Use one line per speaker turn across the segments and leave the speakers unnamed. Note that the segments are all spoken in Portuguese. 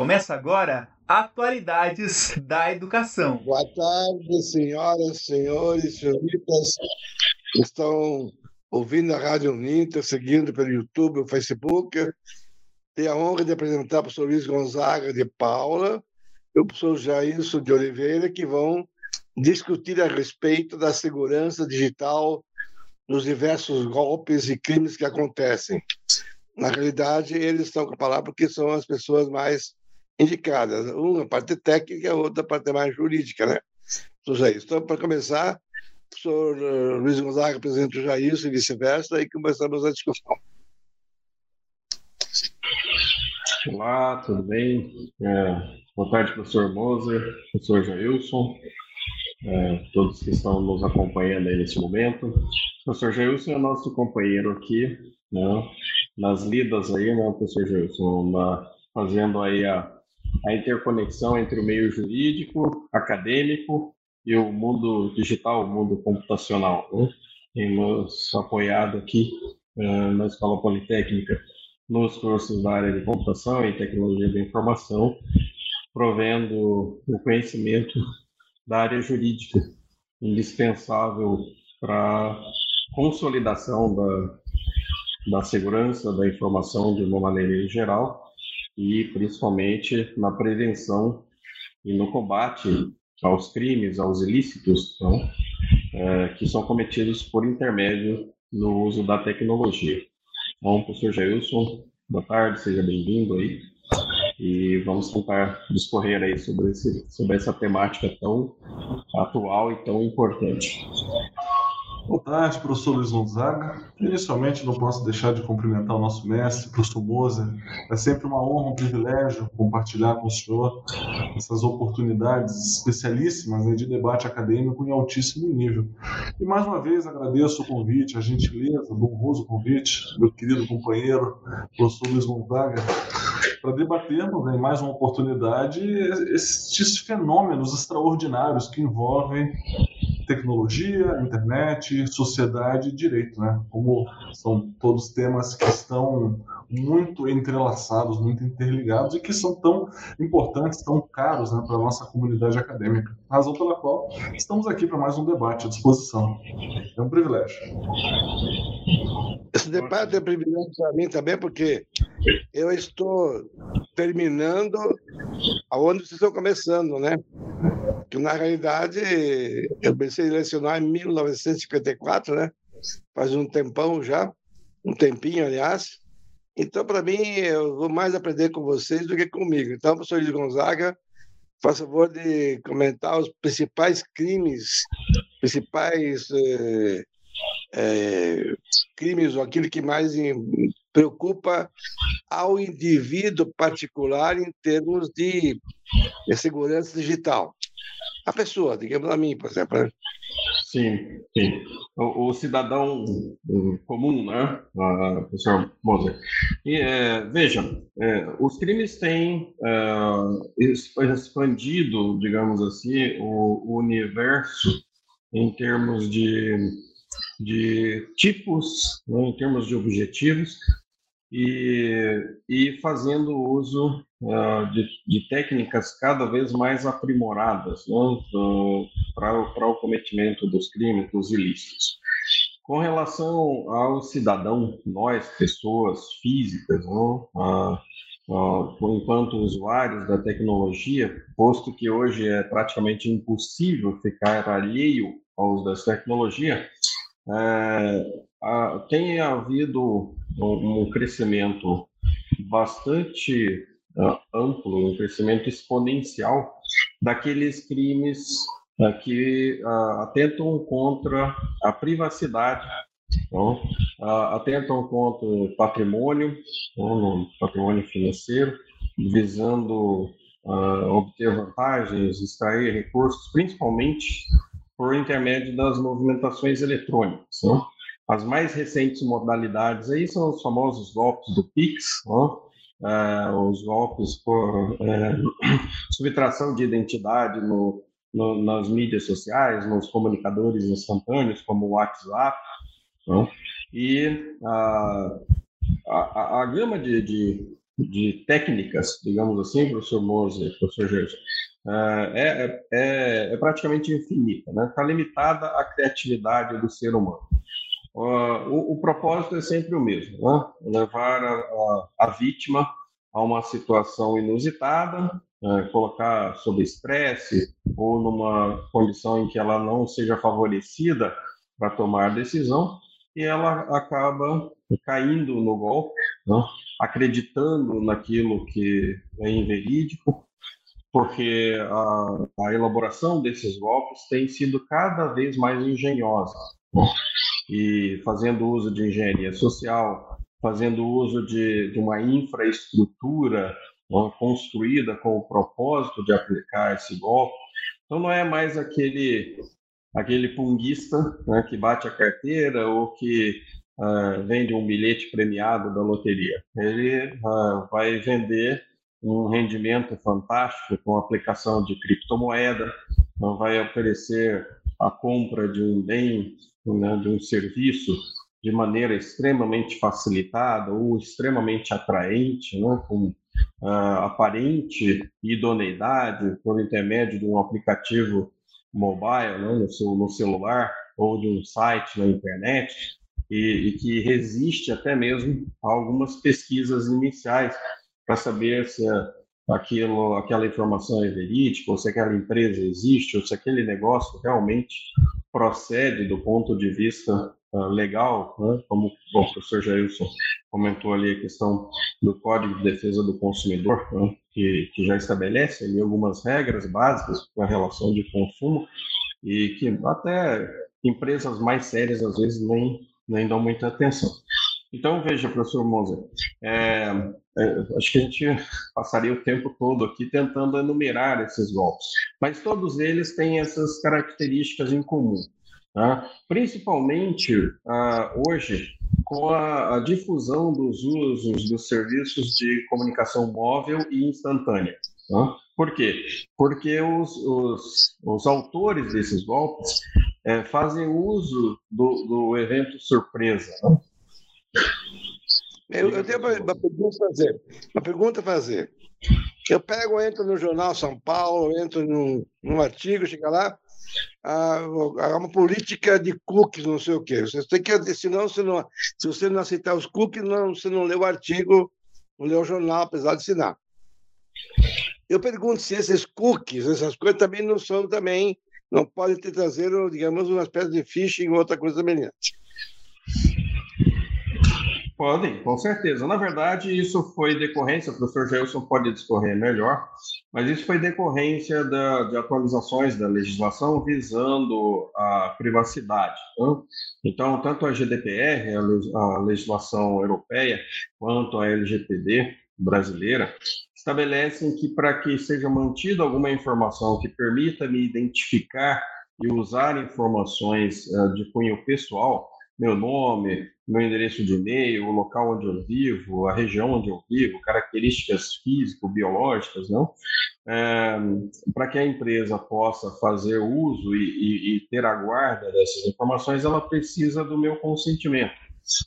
Começa agora Atualidades da Educação.
Boa tarde, senhoras, senhores, senhoritas estão ouvindo a Rádio Uninter, seguindo pelo YouTube, o Facebook. Tenho a honra de apresentar o professor Luiz Gonzaga de Paula e o professor Jailson de Oliveira, que vão discutir a respeito da segurança digital nos diversos golpes e crimes que acontecem. Na realidade, eles estão com a palavra porque são as pessoas mais indicadas. Uma parte técnica, a outra parte mais jurídica, né? Então, para começar, o professor eh, Luiz Gonzaga apresenta o Jair e vice-versa, e começamos a discussão.
Olá, tudo bem? É, boa tarde, professor Moser, professor Jailson, é, todos que estão nos acompanhando aí nesse momento. O professor Jailson é nosso companheiro aqui, né, nas lidas aí, né, professor Jailson, na, fazendo aí a a interconexão entre o meio jurídico, acadêmico e o mundo digital, o mundo computacional. Né? Temos apoiado aqui uh, na Escola Politécnica nos cursos da área de computação e tecnologia da informação, provendo o conhecimento da área jurídica, indispensável para a consolidação da, da segurança da informação de uma maneira geral e principalmente na prevenção e no combate aos crimes, aos ilícitos então, é, que são cometidos por intermédio no uso da tecnologia. Bom, professor Jailson, boa tarde, seja bem-vindo aí. E vamos tentar discorrer aí sobre, esse, sobre essa temática tão atual e tão importante.
Tarde, professor Luiz Gonzaga. Inicialmente, não posso deixar de cumprimentar o nosso mestre, professor Moza. É sempre uma honra, um privilégio compartilhar com o senhor essas oportunidades especialíssimas né, de debate acadêmico em altíssimo nível. E mais uma vez agradeço o convite, a gentileza, o honroso convite, meu querido companheiro, professor Luiz Gonzaga, para debatermos em né, mais uma oportunidade esses fenômenos extraordinários que envolvem tecnologia, internet, sociedade e direito, né? Como são todos temas que estão muito entrelaçados, muito interligados e que são tão importantes, tão caros né, para a nossa comunidade acadêmica. Razão pela qual estamos aqui para mais um debate à disposição. É um privilégio.
Esse debate é privilégio para mim também, porque eu estou terminando aonde vocês estão começando, né? Que na realidade eu pensei em lecionar em 1954, né? Faz um tempão já, um tempinho, aliás. Então, para mim, eu vou mais aprender com vocês do que comigo. Então, professor Luiz Gonzaga, faça favor de comentar os principais crimes, principais é, é, crimes, ou aquilo que mais preocupa ao indivíduo particular em termos de, de segurança digital a pessoa, digamos a mim, por exemplo. Né?
Sim, sim. O, o cidadão comum, né, professor Moser? E, é, vejam, é, os crimes têm é, expandido, digamos assim, o, o universo em termos de, de tipos, né, em termos de objetivos, e, e fazendo uso uh, de, de, técnicas cada vez mais aprimoradas né, para o cometimento dos crimes, dos ilícitos. Com relação ao cidadão, nós, pessoas físicas, né, uh, uh, enquanto usuários da tecnologia, posto que hoje é praticamente impossível ficar alheio ao uso dessa tecnologia, é, tem havido um, um crescimento bastante uh, amplo, um crescimento exponencial daqueles crimes uh, que uh, atentam contra a privacidade, então, atentam contra o patrimônio, então, patrimônio financeiro, visando obter vantagens, extrair recursos, principalmente por intermédio das movimentações eletrônicas. Né? As mais recentes modalidades aí são os famosos golpes do Pix, né? os golpes por é, subtração de identidade no, no, nas mídias sociais, nos comunicadores instantâneos, como o WhatsApp. E a, a, a, gama de, de, de técnicas, digamos assim, professor Mose, professor Gerson, é, é, é, é, praticamente infinita, está né? Tá limitada à criatividade do ser humano. O, o, propósito é sempre o mesmo, né? levar a, a, a vítima a uma situação inusitada, é, colocar sob estresse ou numa condição em que ela não seja favorecida para tomar decisão e ela acaba caindo no golpe, né? acreditando naquilo que é inverídico, porque a, a, elaboração desses golpes tem sido cada vez mais engenhosa né? E fazendo uso de engenharia social, fazendo uso de, de uma infraestrutura construída com o propósito de aplicar esse golpe. Então não é mais aquele aquele punguista né, que bate a carteira ou que uh, vende um bilhete premiado da loteria. Ele uh, vai vender um rendimento fantástico com aplicação de criptomoeda, vai oferecer a compra de um bem, né, de um serviço de maneira extremamente facilitada ou extremamente atraente, né, com uh, aparente idoneidade por intermédio de um aplicativo mobile, né, no, seu, no celular ou de um site na internet, e, e que resiste até mesmo a algumas pesquisas iniciais para saber se aquilo, aquela informação é verídica, ou se aquela empresa existe, ou se aquele negócio realmente procede do ponto de vista uh, legal, né? como bom, o professor Jailson comentou ali a questão do Código de Defesa do Consumidor, né? que, que já estabelece ali algumas regras básicas para a relação de consumo e que até empresas mais sérias às vezes nem, nem dão muita atenção. Então, veja, professor Moser, é, é, acho que a gente passaria o tempo todo aqui tentando enumerar esses golpes, mas todos eles têm essas características em comum. Tá? Principalmente uh, hoje, com a, a, difusão dos usos dos serviços de comunicação móvel e instantânea. Tá? Por quê? Porque os, os, os autores desses golpes é, fazem uso do, do evento surpresa. Né?
Eu, eu, tenho uma pergunta a fazer. Uma pergunta a fazer. Eu pego, entro no jornal São Paulo, entro num, num artigo, chega lá, há uma política de cookies, não sei o quê. Você tem que, senão, se, não, se você não aceitar os cookies, não, você não lê o artigo, não lê o jornal, apesar de assinar. Eu pergunto se esses cookies, essas coisas também não são também, não podem ter trazer, digamos, uma espécie de phishing ou outra coisa semelhante.
Podem, com certeza. Na verdade, isso foi decorrência, o professor Gelson pode discorrer melhor, mas isso foi decorrência da, de atualizações da legislação visando a privacidade. Tá? Então, tanto a GDPR, a legislação europeia, quanto a LGPD brasileira, estabelecem que para que seja mantida alguma informação que permita me identificar e usar informações uh, de cunho pessoal, meu nome, meu endereço de e-mail, o local onde eu vivo, a região onde eu vivo, características físico-biológicas, não? É, para que a empresa possa fazer uso e, e, e, ter a guarda dessas informações, ela precisa do meu consentimento.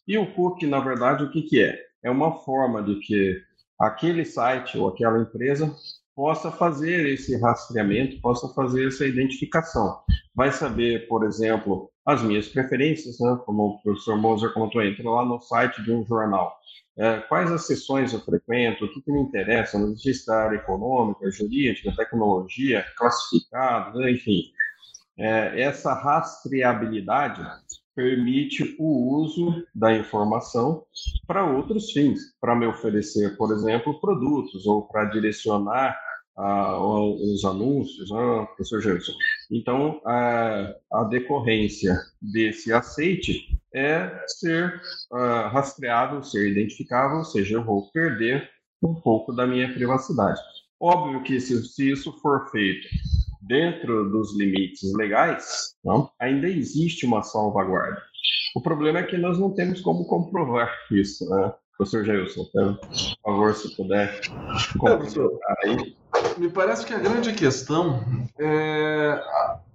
E o cookie, na verdade, o que, que é? É uma forma de que aquele site ou aquela empresa possa fazer esse rastreamento, possa fazer essa identificação. Vai saber, por exemplo, as minhas preferências, né? como o professor Moser comentou, entra lá no site de um jornal. É, quais as sessões eu frequento, o que, que me interessa, existe área econômica, jurídica, tecnologia, classificados, enfim. É, essa rastreabilidade permite o uso da informação para outros fins, para me oferecer, por exemplo, produtos ou para direcionar os anúncios, né, professor Gerson. Então, a, a, decorrência desse aceite é ser uh, rastreável, ser identificável, ou seja, eu vou perder um pouco da minha privacidade. Óbvio que se, se isso for feito dentro dos limites legais, não, ainda existe uma salvaguarda. O problema é que nós não temos como comprovar isso, né? Professor Jailson, por favor, se puder
complementar aí. Me parece que a grande questão é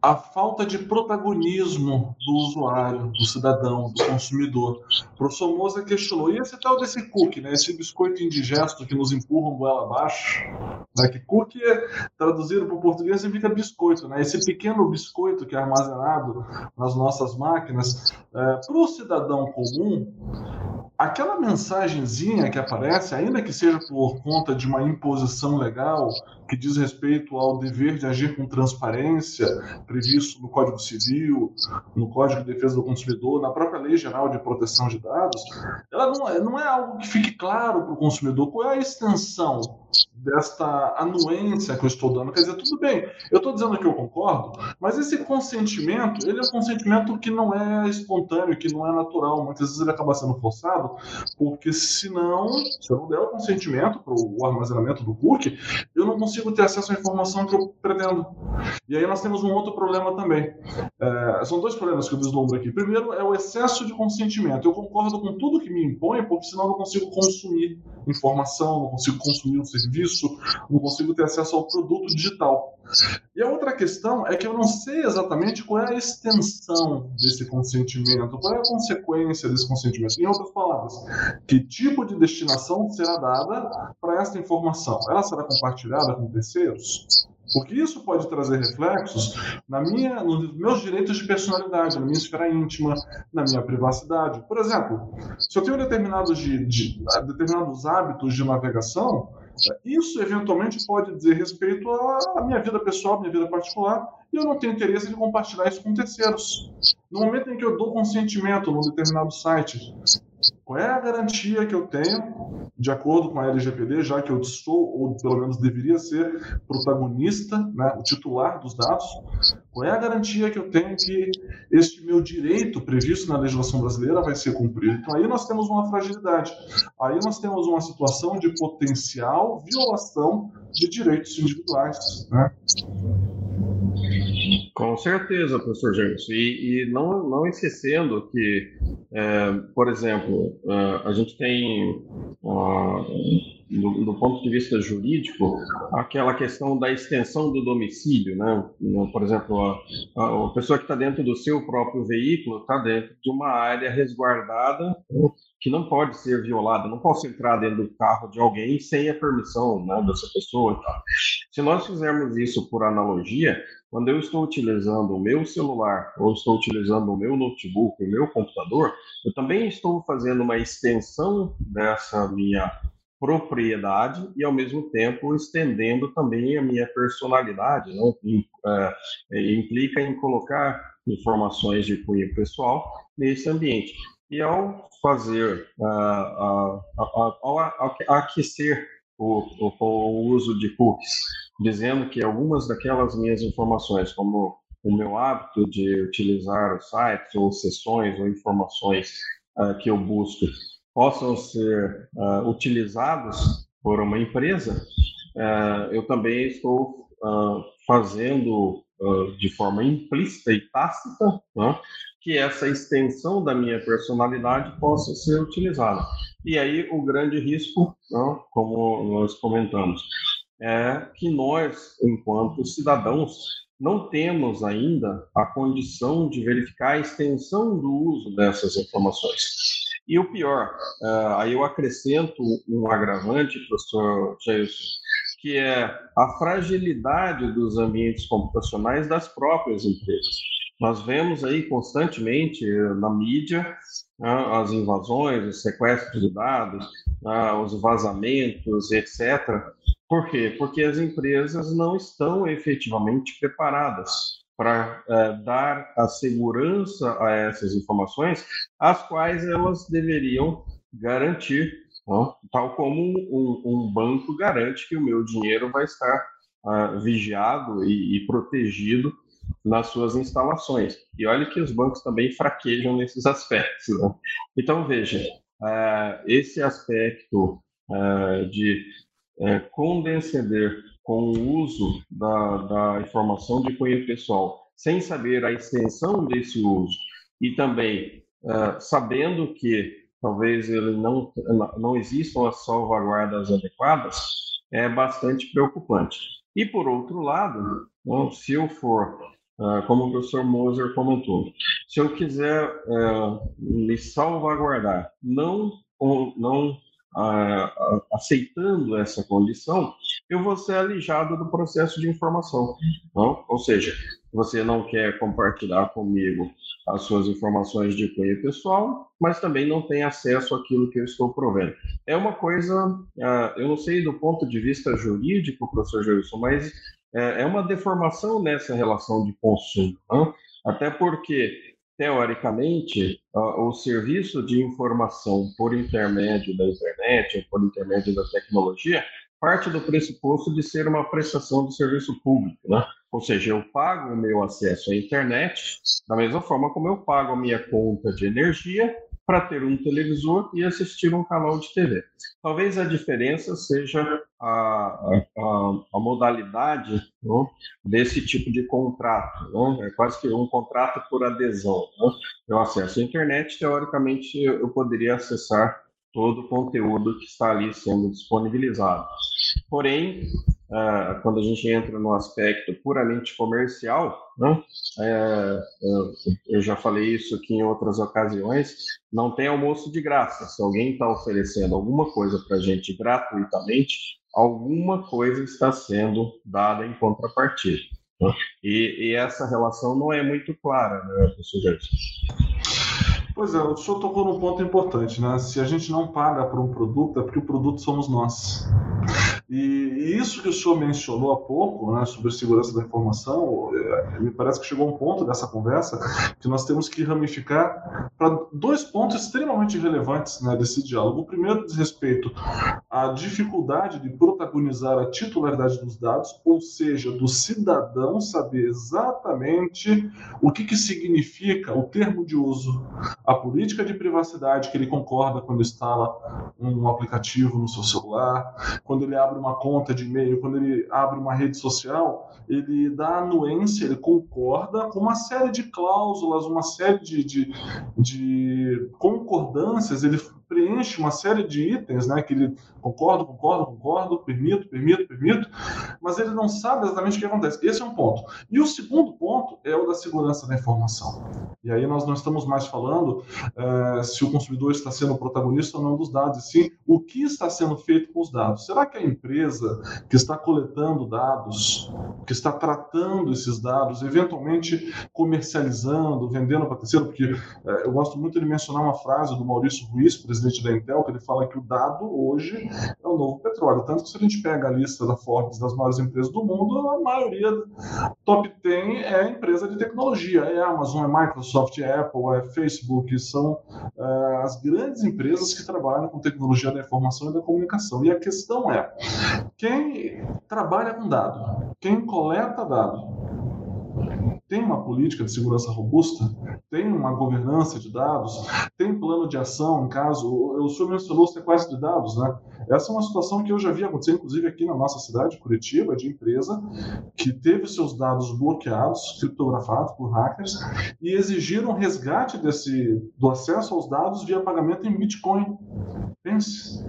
a falta de protagonismo do usuário, do cidadão, do consumidor. O professor Moza questionou, e esse tal desse cookie, né, esse biscoito indigesto que nos empurram goela abaixo, né, que cookie, traduzido para o português, significa biscoito, né, esse pequeno biscoito que é armazenado nas nossas máquinas, é, para o cidadão comum, aquela mensagenzinha que aparece, ainda que seja por conta de uma imposição legal que diz respeito ao dever de agir com transparência, previsto no Código Civil, no Código de Defesa do Consumidor, na própria Lei Geral de Proteção de Dados, ela não é, não é algo que fique claro para o consumidor. Qual é a extensão desta anuência que eu estou dando. Quer dizer, tudo bem, eu estou dizendo que eu concordo, mas esse consentimento, ele é um consentimento que não é espontâneo, que não é natural. Muitas vezes ele acaba sendo forçado, porque senão, se eu não der o consentimento para o armazenamento do cookie, eu não consigo ter acesso à informação que eu pretendo. E aí nós temos um outro problema também. É, são dois problemas que eu vislumbro aqui. Primeiro é o excesso de consentimento. Eu concordo com tudo que me impõe, porque senão eu não consigo consumir informação, não consigo consumir um serviço, não consigo ter acesso ao produto digital. E a outra questão é que eu não sei exatamente qual é a extensão desse consentimento, qual é a consequência desse consentimento. Em outras palavras, que tipo de destinação será dada para essa informação? Ela será compartilhada com terceiros? Porque isso pode trazer reflexos na minha, nos meus direitos de personalidade, na minha esfera íntima, na minha privacidade. Por exemplo, se eu tenho determinados, de, de, determinados hábitos de navegação, isso eventualmente pode dizer respeito à minha vida pessoal, minha vida particular, e eu não tenho interesse de compartilhar isso com terceiros. No momento em que eu dou consentimento num determinado site, qual é a garantia que eu tenho, de acordo com a LGPD, já que eu sou, ou pelo menos deveria ser, protagonista, né, o titular dos dados, qual é a garantia que eu tenho que este meu direito previsto na legislação brasileira vai ser cumprido? Então aí nós temos uma fragilidade, aí nós temos uma situação de potencial violação de direitos individuais. Né?
Com certeza, professor James. E, e não, não esquecendo que, é, por exemplo, é, a gente tem, do, do, ponto de vista jurídico, aquela questão da extensão do domicílio. Né? Por exemplo, a, a pessoa que está dentro do seu próprio veículo está dentro de uma área resguardada que não pode ser violada. Não posso entrar dentro do carro de alguém sem a permissão né, dessa pessoa. Se nós fizermos isso por analogia, quando eu estou utilizando o meu celular ou estou utilizando o meu notebook, o meu computador, eu também estou fazendo uma extensão dessa minha propriedade e ao mesmo tempo estendendo também a minha personalidade, né? É, implica em colocar informações de cunho pessoal nesse ambiente. E ao fazer, uh, uh, ao aquecer o, o, o uso de cookies, dizendo que algumas daquelas minhas informações, como o meu hábito de utilizar sites ou sessões ou informações uh, que eu busco, possam ser uh, utilizados por uma empresa, uh, eu também estou fazendo de forma implícita e tácita né, que essa extensão da minha personalidade possa ser utilizada. E aí o grande risco, né, como nós comentamos, é que nós, enquanto cidadãos, não temos ainda a condição de verificar a extensão do uso dessas informações. E o pior, uh, aí eu acrescento um agravante, professor Jailson, que é a fragilidade dos ambientes computacionais das próprias empresas. Nós vemos aí constantemente na mídia né, as invasões, os sequestros de dados, né, os vazamentos, etc. Por quê? Porque as empresas não estão efetivamente preparadas para é, dar a segurança a essas informações, as quais elas deveriam garantir, não? tal como um, banco garante que o meu dinheiro vai estar uh, vigiado e protegido nas suas instalações. E olha que os bancos também fraquejam nesses aspectos. Né? Então, veja, uh, esse aspecto uh, de uh, condescender com o uso da, da informação de cunho pessoal, sem saber a extensão desse uso, e também sabendo que talvez ele não, não existam as salvaguardas adequadas, é bastante preocupante. E, por outro lado, né, se eu for, como o professor Moser comentou, se eu quiser eh, me salvaguardar, não, não aceitando essa condição, eu vou ser alijado do processo de informação. Não? Ou seja, você não quer compartilhar comigo as suas informações de cunho pessoal, mas também não tem acesso àquilo que eu estou provendo. É uma coisa, eu não sei do ponto de vista jurídico, professor Gilson, mas é, é uma deformação nessa relação de consumo. Não? Até porque teoricamente, o serviço de informação por intermédio da internet, ou por intermédio da tecnologia, parte do pressuposto de ser uma prestação de serviço público, né? Ou seja, eu pago o meu acesso à internet da mesma forma como eu pago a minha conta de energia para ter um televisor e assistir um canal de TV. Talvez a diferença seja a, a, a modalidade né, desse tipo de contrato. Né? É quase que um contrato por adesão. Né? Eu acesso a internet, teoricamente eu poderia acessar todo o conteúdo que está ali sendo disponibilizado. Porém, quando a gente entra no aspecto puramente comercial, né, é, eu já falei isso aqui em outras ocasiões, não tem almoço de graça. Se alguém está oferecendo alguma coisa para a gente gratuitamente, alguma coisa está sendo dada em contrapartida. Né? E, e, essa relação não é muito clara, né, professor Gerson?
Pois é, o senhor tocou num ponto importante, né? Se a gente não paga por um produto, é porque o produto somos nós. E, isso que o senhor mencionou há pouco, né, sobre segurança da informação, é, me parece que chegou um ponto dessa conversa que nós temos que ramificar para dois pontos extremamente relevantes né, desse diálogo. O primeiro diz respeito à dificuldade de protagonizar a titularidade dos dados, ou seja, do cidadão saber exatamente o que, que significa o termo de uso, a política de privacidade que ele concorda quando instala um aplicativo no seu celular, quando ele abre uma conta de e-mail, quando ele abre uma rede social, ele dá anuência, ele concorda com uma série de cláusulas, uma série de, de, de concordâncias, ele preenche uma série de itens, né, que ele concordo, concordo, concordo, permito, permito, permito, mas ele não sabe exatamente o que acontece. Esse é um ponto. E o segundo ponto é o da segurança da informação. E aí nós não estamos mais falando é, se o consumidor está sendo o protagonista ou não dos dados, sim o que está sendo feito com os dados. Será que a empresa que está coletando dados, que está tratando esses dados, eventualmente comercializando, vendendo para terceiro, porque é, eu gosto muito de mencionar uma frase do Maurício Ruiz, presidente da Intel, que ele fala que o dado hoje é o novo petróleo. Tanto que se a gente pega a lista da Forbes das maiores empresas do mundo, a maioria top 10 é empresa de tecnologia. É Amazon, é Microsoft, é Apple, é Facebook, são é, as grandes empresas que trabalham com tecnologia da informação e da comunicação. E a questão é, quem trabalha com dado, quem coleta dado, tem uma política de segurança robusta? Tem uma governança de dados? Tem plano de ação em caso? O senhor mencionou o sequestro de dados, né? Essa é uma situação que eu já vi acontecer, inclusive aqui na nossa cidade, Curitiba, de empresa que teve seus dados bloqueados, criptografados por hackers e exigiram resgate desse, do acesso aos dados via pagamento em Bitcoin. Pense.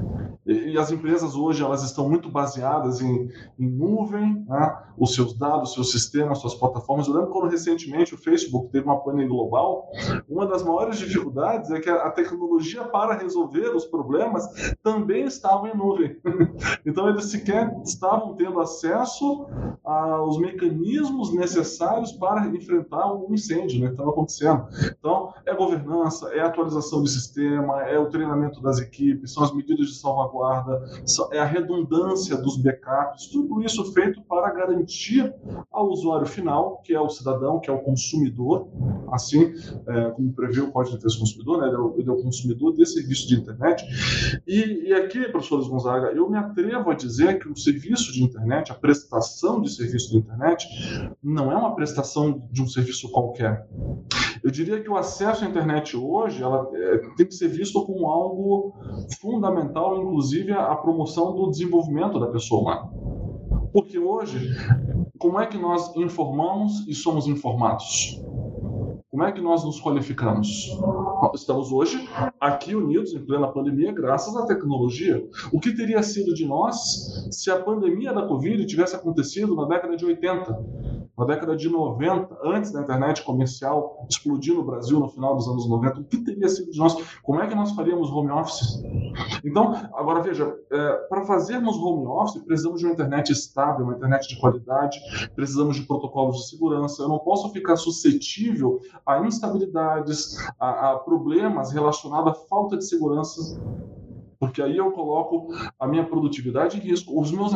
E, as empresas hoje elas estão muito baseadas em, em nuvem, né? os seus dados, seus sistemas, suas plataformas. Eu lembro quando recentemente o Facebook teve uma pane global, uma das maiores dificuldades é que a, tecnologia para resolver os problemas também estava em nuvem. então eles sequer estavam tendo acesso aos mecanismos necessários para enfrentar o incêndio né, que estava acontecendo. Então é governança, é atualização de sistema, é o treinamento das equipes, são as medidas de salvaguarda guarda, é a redundância dos backups, tudo isso feito para garantir ao usuário final, que é o cidadão, que é o consumidor, assim é, como prevê o Código de Defesa do Consumidor, né, ele, é o, ele é o consumidor desse serviço de internet. E, e aqui, professor Gonzaga, eu me atrevo a dizer que o serviço de internet, a prestação de serviço de internet, não é uma prestação de um serviço qualquer. Eu diria que o acesso à internet hoje ela, é, tem que ser visto como algo fundamental, inclusive a, promoção do desenvolvimento da pessoa humana. Porque hoje, como é que nós informamos e somos informados? Como é que nós nos qualificamos? Estamos hoje aqui unidos em plena pandemia graças à tecnologia. O que teria sido de nós se a pandemia da Covid tivesse acontecido na década de 80? Na década de 90, antes da internet comercial explodir no Brasil no final dos anos 90, o que teria sido de nós? Como é que nós faríamos home office? Então, agora veja, é, para fazermos home office, precisamos de uma internet estável, uma internet de qualidade, precisamos de protocolos de segurança. Eu não posso ficar suscetível a instabilidades, a, a problemas relacionados à falta de segurança porque aí eu coloco a minha produtividade em risco. Os meus,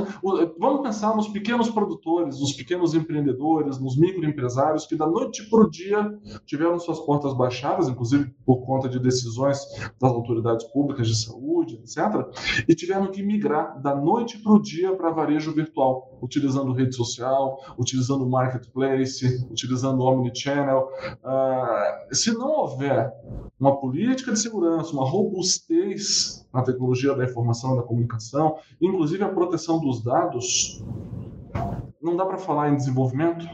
vamos pensar nos pequenos produtores, nos pequenos empreendedores, nos microempresários que da noite para o dia tiveram suas portas baixadas, inclusive por conta de decisões das autoridades públicas de saúde, etc., e tiveram que migrar da noite para o dia para varejo virtual, utilizando rede social, utilizando marketplace, utilizando omnichannel. Uh, se não houver uma política de segurança, uma robustez na tecnologia da informação e da comunicação, inclusive a proteção dos dados, não dá para falar em desenvolvimento,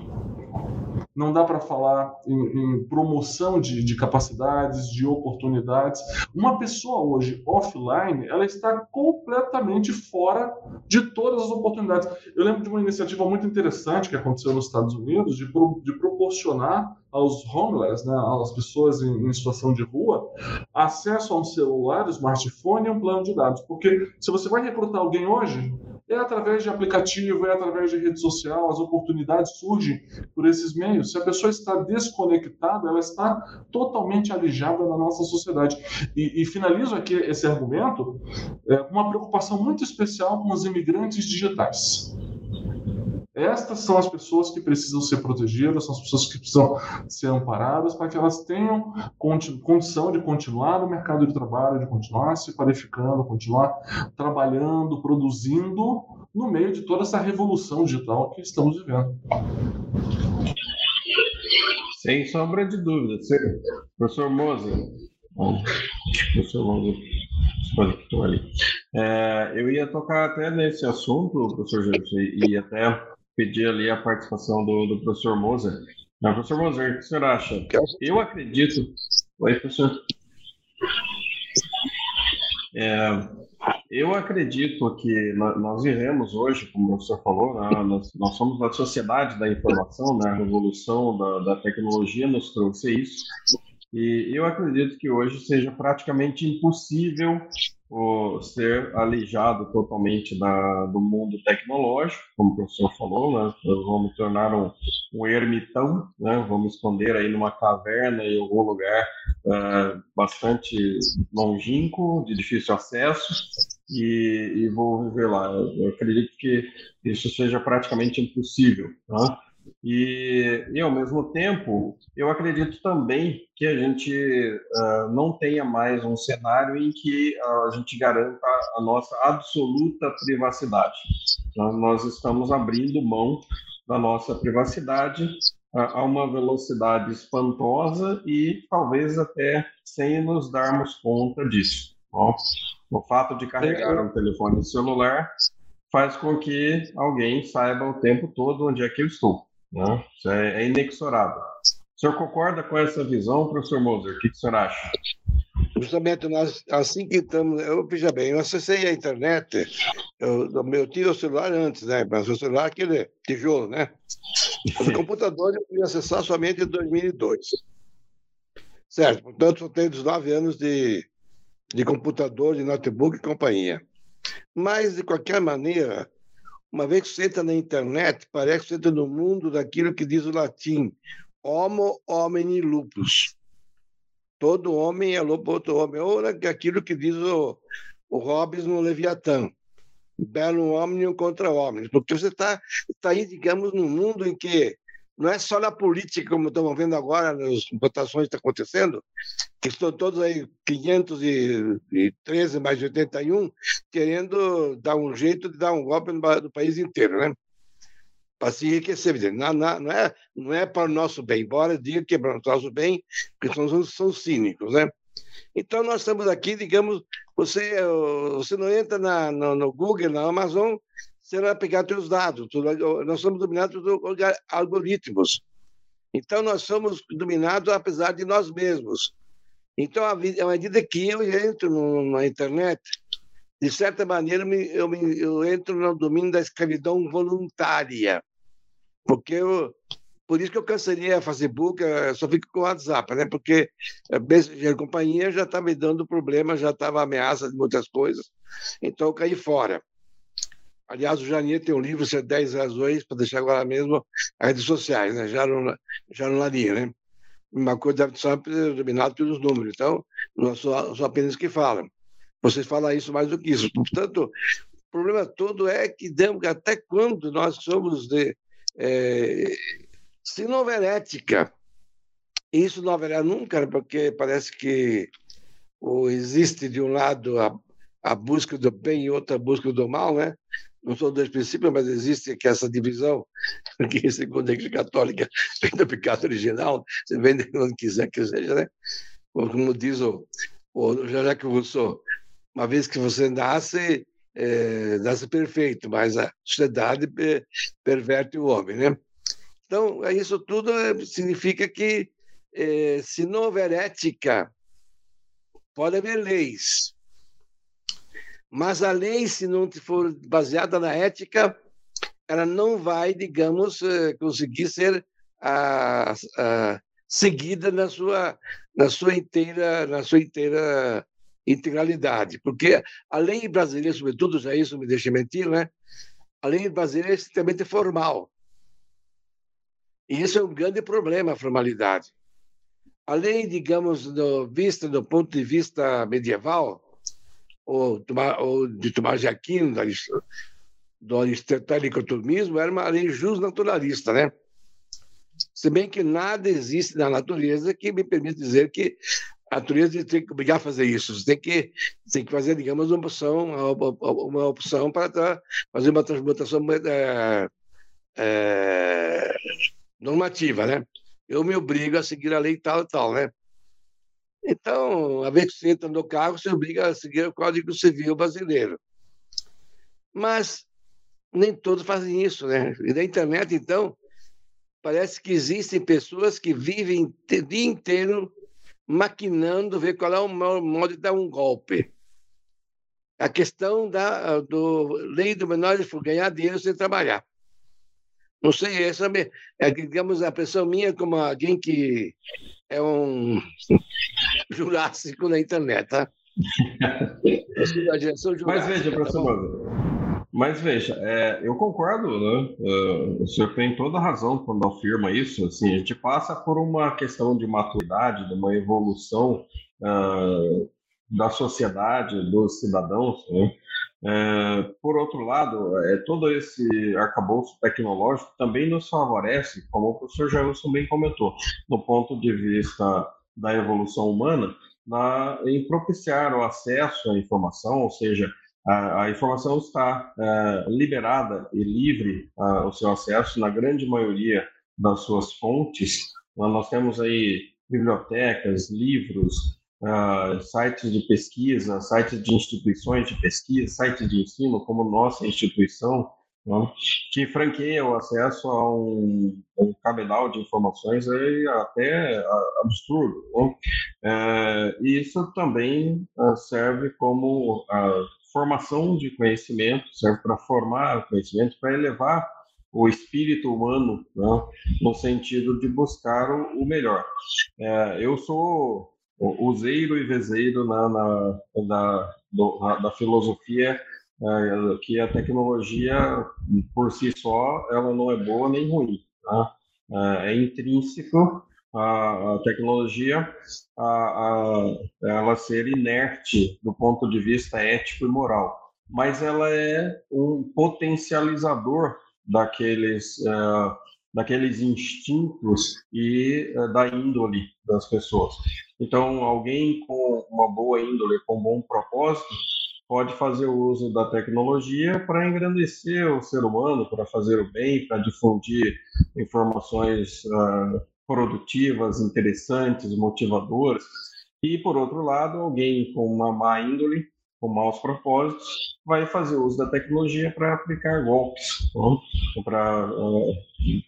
não dá para falar em, em promoção de, de, capacidades, de oportunidades. Uma pessoa hoje offline, ela está completamente fora de todas as oportunidades. Eu lembro de uma iniciativa muito interessante que aconteceu nos Estados Unidos de, de proporcionar aos homeless, né, às pessoas em, em, situação de rua, acesso a um celular, smartphone e um plano de dados. Porque se você vai recrutar alguém hoje, é através de aplicativo, é através de rede social, as oportunidades surgem por esses meios. Se a pessoa está desconectada, ela está totalmente alijada na nossa sociedade. E, e finalizo aqui esse argumento é, com uma preocupação muito especial com os imigrantes digitais. Estas são as pessoas que precisam ser protegidas, são as pessoas que precisam ser amparadas para que elas tenham condição de continuar no mercado de trabalho, de continuar se qualificando, continuar trabalhando, produzindo no meio de toda essa revolução digital que estamos vivendo.
Sem sombra de dúvida. Professor Moser, professor Moser, é, eu ia tocar até nesse assunto, professor José, e até pedir ali a participação do, do professor Moser. Não, professor Moser, o que o senhor acha? Eu acredito. Oi, professor. É, eu acredito que nós vivemos hoje, como o professor falou, né, nós, nós, somos da sociedade da informação, né, a revolução da, da tecnologia nos trouxe isso. E eu acredito que hoje seja praticamente impossível o, ser alijado totalmente da, do mundo tecnológico, como o professor falou, né? Nós vamos tornar um, um ermitão, né? Vamos esconder aí numa caverna em algum lugar uh, bastante longínquo, de difícil acesso, e, e vou viver lá. Eu acredito que isso seja praticamente impossível, né? E, e, ao mesmo tempo, eu acredito também que a gente uh, não tenha mais um cenário em que a gente garanta a nossa absoluta privacidade. Então, nós estamos abrindo mão da nossa privacidade uh, a uma velocidade espantosa e talvez até sem nos darmos conta disso. Bom, o fato de carregar um telefone celular faz com que alguém saiba o tempo todo onde é que eu estou. Né? Isso é, é inexorável. O senhor concorda com essa visão, professor Moser? O que, que o senhor acha?
Justamente nós, assim que estamos. Eu, veja bem, eu acessei a internet, eu, eu tive o celular antes, né? Mas o celular, aquele tijolo, né? O computador eu fui acessar somente em 2002. Certo, portanto, eu tenho 19 anos de, de computador, de notebook e companhia. Mas, de qualquer maneira, uma vez que você entra na internet, parece que você entra no mundo daquilo que diz o latim: homo homini lupus. Todo homem é lobo outro homem. Ou aquilo que diz o, o Hobbes no Leviatã. Belo homem contra homens. Porque você está tá aí, digamos, num mundo em que não é só na política, como estamos vendo agora, nas votações que estão acontecendo, que estão todos aí, 513 mais 81, querendo dar um jeito de dar um golpe no, no país inteiro, né? Para se enriquecer. Não, não, não, é, não é para o nosso bem, embora diga que é para o nosso bem, porque são, são cínicos, né? Então, nós estamos aqui, digamos, você, você não entra na, no, no Google, na Amazon, você vai pegar seus dados. Nós somos dominados por algoritmos. Então, nós somos dominados apesar de nós mesmos. Então, à medida que eu entro no, na internet, de certa maneira, eu, me, eu entro no domínio da escravidão voluntária. Porque eu, por isso que eu cancelei a Facebook, só fico com o WhatsApp, né? Porque a Messenger companhia já estava tá me dando problema, já estava ameaça de muitas coisas, então eu caí fora. Aliás, o Janier tem um livro, é 10 razões, para deixar agora mesmo as redes sociais, né? já, não, já não laria, né? Uma coisa deve ser dominada pelos números, então não sou, sou apenas que fala. Vocês falam isso mais do que isso. Portanto, o problema todo é que até quando nós somos de. É, se não houver ética, isso não haverá nunca, porque parece que existe de um lado a, a busca do bem e outra a busca do mal, né? Não são dois princípios, mas existe aqui essa divisão, que segundo a Igreja Católica vem do pecado original, você vende onde quiser que seja, né? Como diz o, o Jacques Rousseau, uma vez que você nasce, é, nasce perfeito, mas a sociedade perverte o homem, né? Então, isso tudo é, significa que é, se não houver ética, pode haver leis, mas a lei, se não for baseada na ética, ela não vai, digamos, eh, conseguir ser a, a, seguida na sua, na sua inteira, na sua inteira integralidade, porque a lei brasileira, sobretudo, já isso me deixa mentir, né? A lei brasileira é extremamente formal. E isso é um grande problema, a formalidade. A lei, digamos, do, vista do ponto de vista medieval, ou, ou de Tomás de Aquino, do aristotélico-tomismo, era uma lei justnaturalista, né? Se bem que nada existe na natureza que me permite dizer que a natureza tem que obrigar a fazer isso. Você tem que, tem que fazer, digamos, uma opção, uma opção para fazer uma transmutação é, é, normativa, né? Eu me obrigo a seguir a lei tal e tal, né? Então, a vez que você entra no carro, você obriga a seguir o Código Civil brasileiro. Mas nem todos fazem isso, né? E na internet, então, parece que existem pessoas que vivem o dia inteiro maquinando ver qual é o modo de dar um golpe. A questão da do lei do menor por ganhar dinheiro sem trabalhar. Não sei, essa é, digamos, a impressão minha como alguém que é um jurássico na internet, tá?
Mas veja, professor mas veja, é, eu concordo, né? Uh, o senhor tem toda a razão quando afirma isso. Assim, a gente passa por uma questão de maturidade, de uma evolução uh, da sociedade, dos cidadãos. Né? É, por outro lado, é, todo esse arcabouço tecnológico também nos favorece, como o professor Jailson bem comentou, do ponto de vista da evolução humana, na, em propiciar o acesso à informação, ou seja, a, a informação está é, liberada e livre a, o seu acesso na grande maioria das suas fontes. Nós temos aí bibliotecas, livros, uh, sites de pesquisa, sites de instituições de pesquisa, sites de ensino, como nossa instituição, né, que franqueia o acesso a um, um cabedal de informações até absurdo. Né? É, e isso também uh, serve como formação de conhecimento, serve para formar conhecimento, para elevar o espírito humano, né, no sentido de buscar o, o melhor. É, eu sou useiro e vezeiro na, na, na, na da filosofia é, que a tecnologia por si só ela não é boa nem ruim, tá? é, é intrínseco a, a tecnologia a, a, ela ser inerte do ponto de vista ético e moral, mas ela é um potencializador daqueles uh, daqueles instintos e uh, da índole das pessoas. Então, alguém com uma boa índole, com um bom propósito, pode fazer o uso da tecnologia para engrandecer o ser humano, para fazer o bem, para difundir informações uh, produtivas, interessantes, motivadoras. E, por outro lado, alguém com uma má índole com maus propósitos, vai fazer uso da tecnologia para aplicar golpes, né? para uh,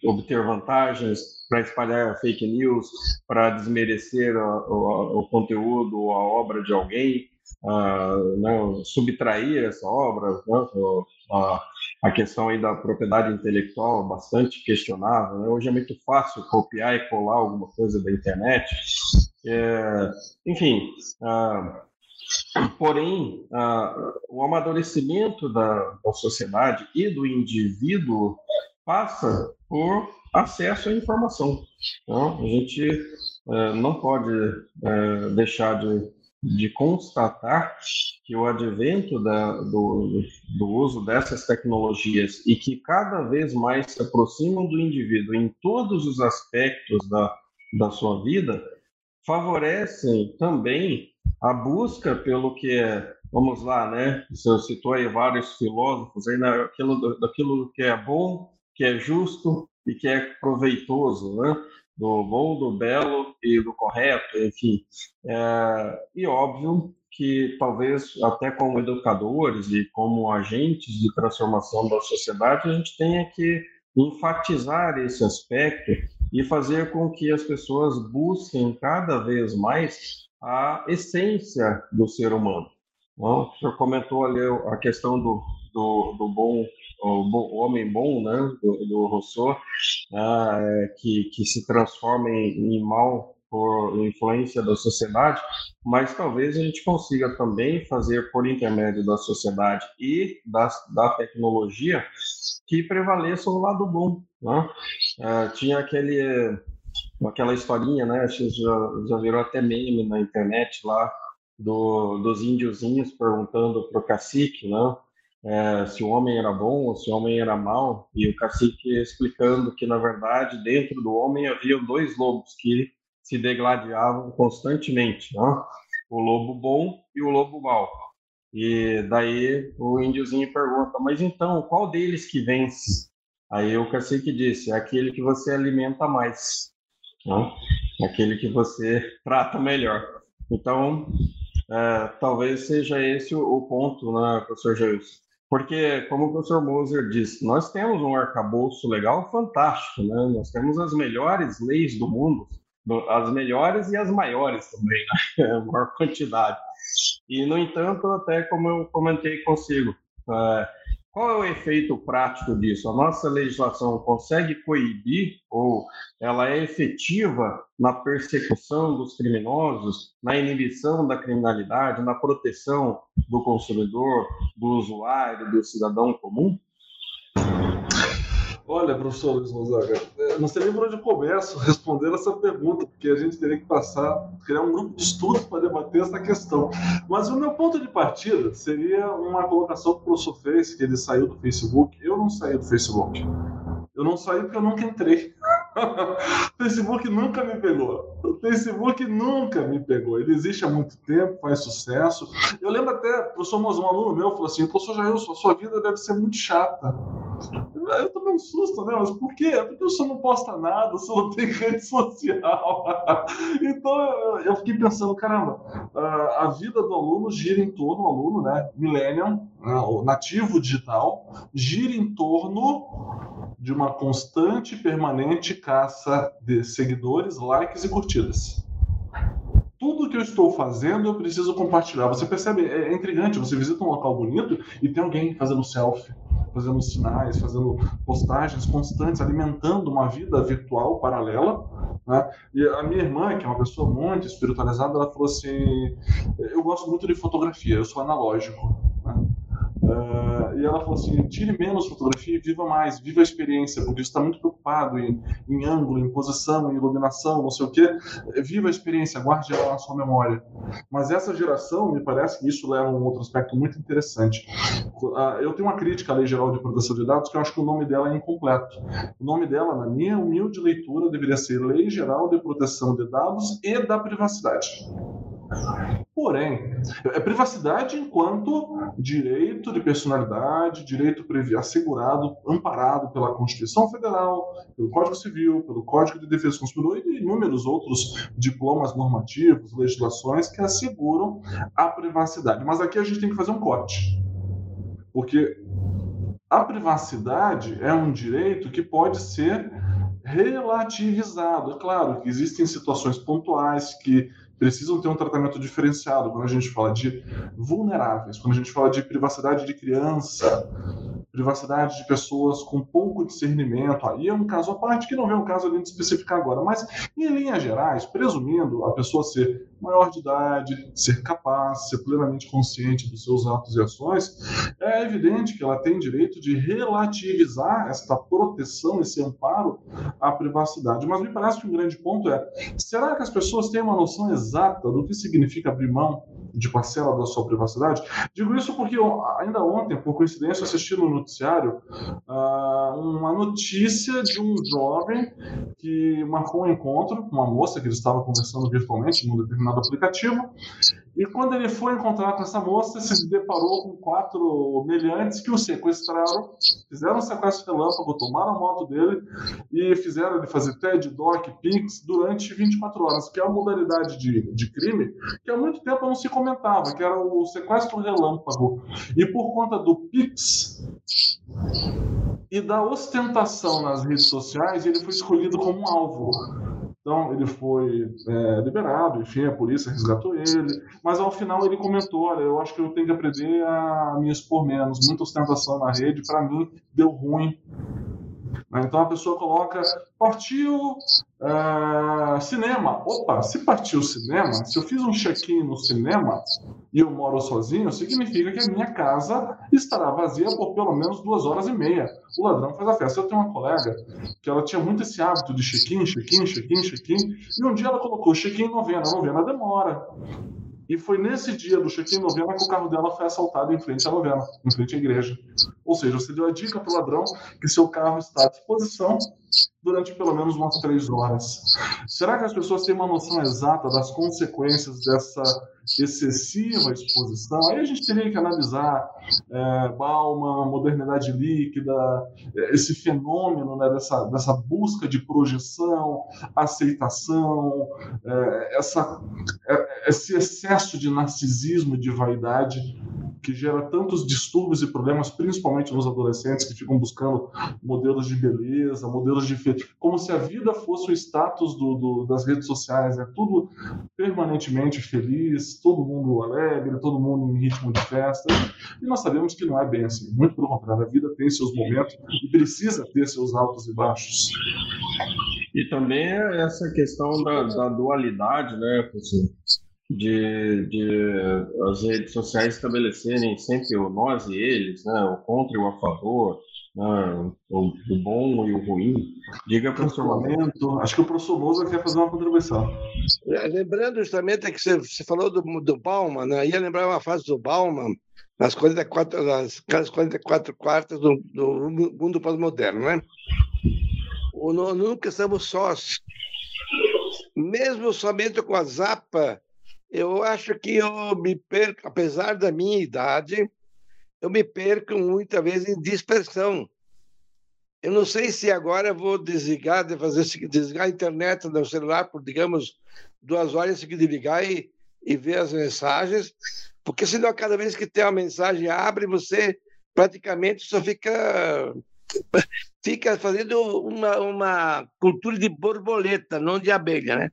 obter vantagens, para espalhar fake news, para desmerecer o, o, conteúdo ou a obra de alguém, uh, né? subtrair essa obra, né? a, a, questão aí da propriedade intelectual bastante questionável. Né? Hoje é muito fácil copiar e colar alguma coisa da internet. É, enfim, uh, Porém, o amadurecimento da, da, sociedade e do indivíduo passa por acesso à informação. Então, a gente é, não pode é, deixar de, de, constatar que o advento da, do, do uso dessas tecnologias e que cada vez mais se aproximam do indivíduo em todos os aspectos da, da sua vida favorecem também a busca pelo que é, vamos lá, né? Você citou aí vários filósofos aí naquilo, daquilo que é bom, que é justo e que é proveitoso, né? Do bom, do belo e do correto, enfim. É, e óbvio que talvez até como educadores e como agentes de transformação da sociedade a gente tenha que enfatizar esse aspecto e fazer com que as pessoas busquem cada vez mais a essência do ser humano. Não? O senhor comentou ali a questão do, do, do bom, o, homem bom, né, do, do Rousseau, né, que, que se transforma em, em mal por influência da sociedade, mas talvez a gente consiga também fazer por intermédio da sociedade e da, da tecnologia que prevaleça o lado bom. Né? Uh, tinha aquele aquela historinha, né? Acho que já, já virou até meme na internet lá do, dos índiozinhos perguntando para o cacique, né? É, se o homem era bom ou se o homem era mau, e o cacique explicando que, na verdade, dentro do homem havia dois lobos que se degladiavam constantemente, né? o lobo bom e o lobo mau. E daí o índiozinho pergunta, mas então, qual deles que vence? Aí o cacique disse, é aquele que você alimenta mais né? aquele que você trata melhor. Então, é, talvez seja esse o, ponto, né, professor Jailson? Porque, como o professor Moser disse, nós temos um arcabouço legal fantástico, né? nós temos as melhores leis do mundo, as melhores e as maiores também, né? a maior quantidade. E, no entanto, até como eu comentei consigo, é, qual é o efeito prático disso? A nossa legislação consegue coibir ou ela é efetiva na persecução dos criminosos, na inibição da criminalidade, na proteção do consumidor, do usuário, do cidadão comum?
Olha, professor Luiz Gonzaga, é, não sei nem por onde começo respondendo essa pergunta, porque a gente teria que passar, criar um grupo de estudos para debater essa questão. Mas o meu ponto de partida seria uma colocação que o professor fez, que ele saiu do Facebook. Eu não saí do Facebook. Eu não saí porque eu nunca entrei. Facebook nunca me pegou. O Facebook nunca me pegou. Ele existe há muito tempo, faz sucesso. Eu lembro até, o professor Mozão, um aluno meu, falou assim: professor a sua vida deve ser muito chata. Eu tomei um susto, né? Mas por quê? É porque você não posta nada, você não tem rede social. então eu fiquei pensando, caramba, a vida do aluno gira em torno, o aluno, né? Millennium, né, o nativo digital, gira em torno de uma constante e permanente caça de seguidores, likes e curtidas tudo que eu estou fazendo eu preciso compartilhar. Você percebe, é, é intrigante, você visita um local bonito e tem alguém fazendo selfie fazendo sinais, fazendo postagens constantes, alimentando uma vida virtual paralela. Né? E a minha irmã, que é uma pessoa muito espiritualizada, ela falou assim: Eu gosto muito de fotografia, eu sou analógico. Né? Uh, e ela falou assim: tire menos fotografia e viva mais, viva a experiência, porque está muito preocupado em, em, ângulo, em posição, em iluminação, não sei o quê. Viva a experiência, guarde ela na sua memória. Mas essa geração, me parece que isso leva a um outro aspecto muito interessante. Uh, eu tenho uma crítica à Lei Geral de Proteção de Dados que eu acho que o nome dela é incompleto. O nome dela, na minha humilde leitura, deveria ser Lei Geral de Proteção de Dados e da Privacidade. Porém, é privacidade enquanto direito de personalidade, direito assegurado, amparado pela Constituição Federal, pelo Código Civil, pelo Código de Defesa do Consumidor e inúmeros outros diplomas normativos, legislações que asseguram a privacidade. Mas aqui a gente tem que fazer um corte. Porque a privacidade é um direito que pode ser relativizado. É claro que existem situações pontuais que precisam ter um tratamento diferenciado. Quando a gente fala de vulneráveis, quando a gente fala de privacidade de criança, privacidade de pessoas com pouco discernimento. Aí é um caso à parte que não é um caso ali de especificar agora, mas em linhas gerais, presumindo a pessoa ser maior de idade, ser capaz, ser plenamente consciente dos seus atos e ações, é evidente que ela tem direito de relativizar esta proteção, esse amparo à privacidade. Mas me parece que um grande ponto é: será que as pessoas têm uma noção exata do que significa abrir mão de parcela da sua privacidade? Digo isso porque ainda ontem, por coincidência, assisti no noticiário uh, uma notícia de um jovem que marcou um encontro com uma moça que ele estava conversando virtualmente num determinado aplicativo e quando ele foi encontrar com essa moça, se deparou com quatro meliantes que o sequestraram, fizeram um sequestro relâmpago, tomaram a moto dele e fizeram ele fazer TED, DOC, PIX durante 24 horas, que é uma modalidade de, de crime que há muito tempo não se comentava, que era o sequestro relâmpago. E por conta do PIX e da ostentação nas redes sociais, ele foi escolhido como um alvo. Então ele foi é, liberado, enfim, a polícia resgatou ele, mas ao final ele comentou: olha, eu acho que eu tenho que aprender a me expor menos, muita ostentação na rede, para mim deu ruim. Então a pessoa coloca, partiu uh, cinema. Opa, se partiu cinema, se eu fiz um check-in no cinema e eu moro sozinho, significa que a minha casa estará vazia por pelo menos duas horas e meia. O ladrão faz a festa. Eu tenho uma colega que ela tinha muito esse hábito de check-in, check-in, check-in, check-in, e um dia ela colocou check-in novena. Novena demora. E foi nesse dia do check-in novena que o carro dela foi assaltado em frente à novena, em frente à igreja. Ou seja, você deu a dica para o ladrão que seu carro está à disposição durante pelo menos umas três horas. Será que as pessoas têm uma noção exata das consequências dessa excessiva exposição? Aí a gente teria que analisar é, modernidade líquida, é, esse fenômeno né, dessa, dessa busca de projeção, aceitação, é, essa, é, esse excesso de narcisismo e de vaidade que gera tantos distúrbios e problemas, principalmente nos adolescentes que ficam buscando modelos de beleza, modelos de como se a vida fosse o status do, do, das redes sociais, é tudo permanentemente feliz, todo mundo alegre, todo mundo em ritmo de festa. E nós sabemos que não é bem assim. Muito pelo contrário, a vida tem seus momentos e precisa ter seus altos e baixos.
E também é essa questão da, da dualidade, né, professor? De, de as redes sociais estabelecerem sempre o nós e eles, né, o contra e o a favor, né, o, o bom e o ruim. Diga, professor
Momento. Acho que o professor Moza quer fazer uma contribuição.
É, lembrando justamente que você, você falou do, do Bauman, né? ia lembrar uma frase do Bauman nas 44, nas 44 quartas do, do mundo pós-moderno, né? O, nunca estamos sós. Mesmo somente com a Zapa, eu acho que eu me perco, apesar da minha idade, eu me perco muitas vezes em dispersão. Eu não sei se agora vou desligar, de fazer desligar a internet do celular por, digamos, duas horas seguidas de ligar e, e ver as mensagens, porque senão cada vez que tem uma mensagem abre, você praticamente só fica fica fazendo uma, uma cultura de borboleta, não de abelha, né?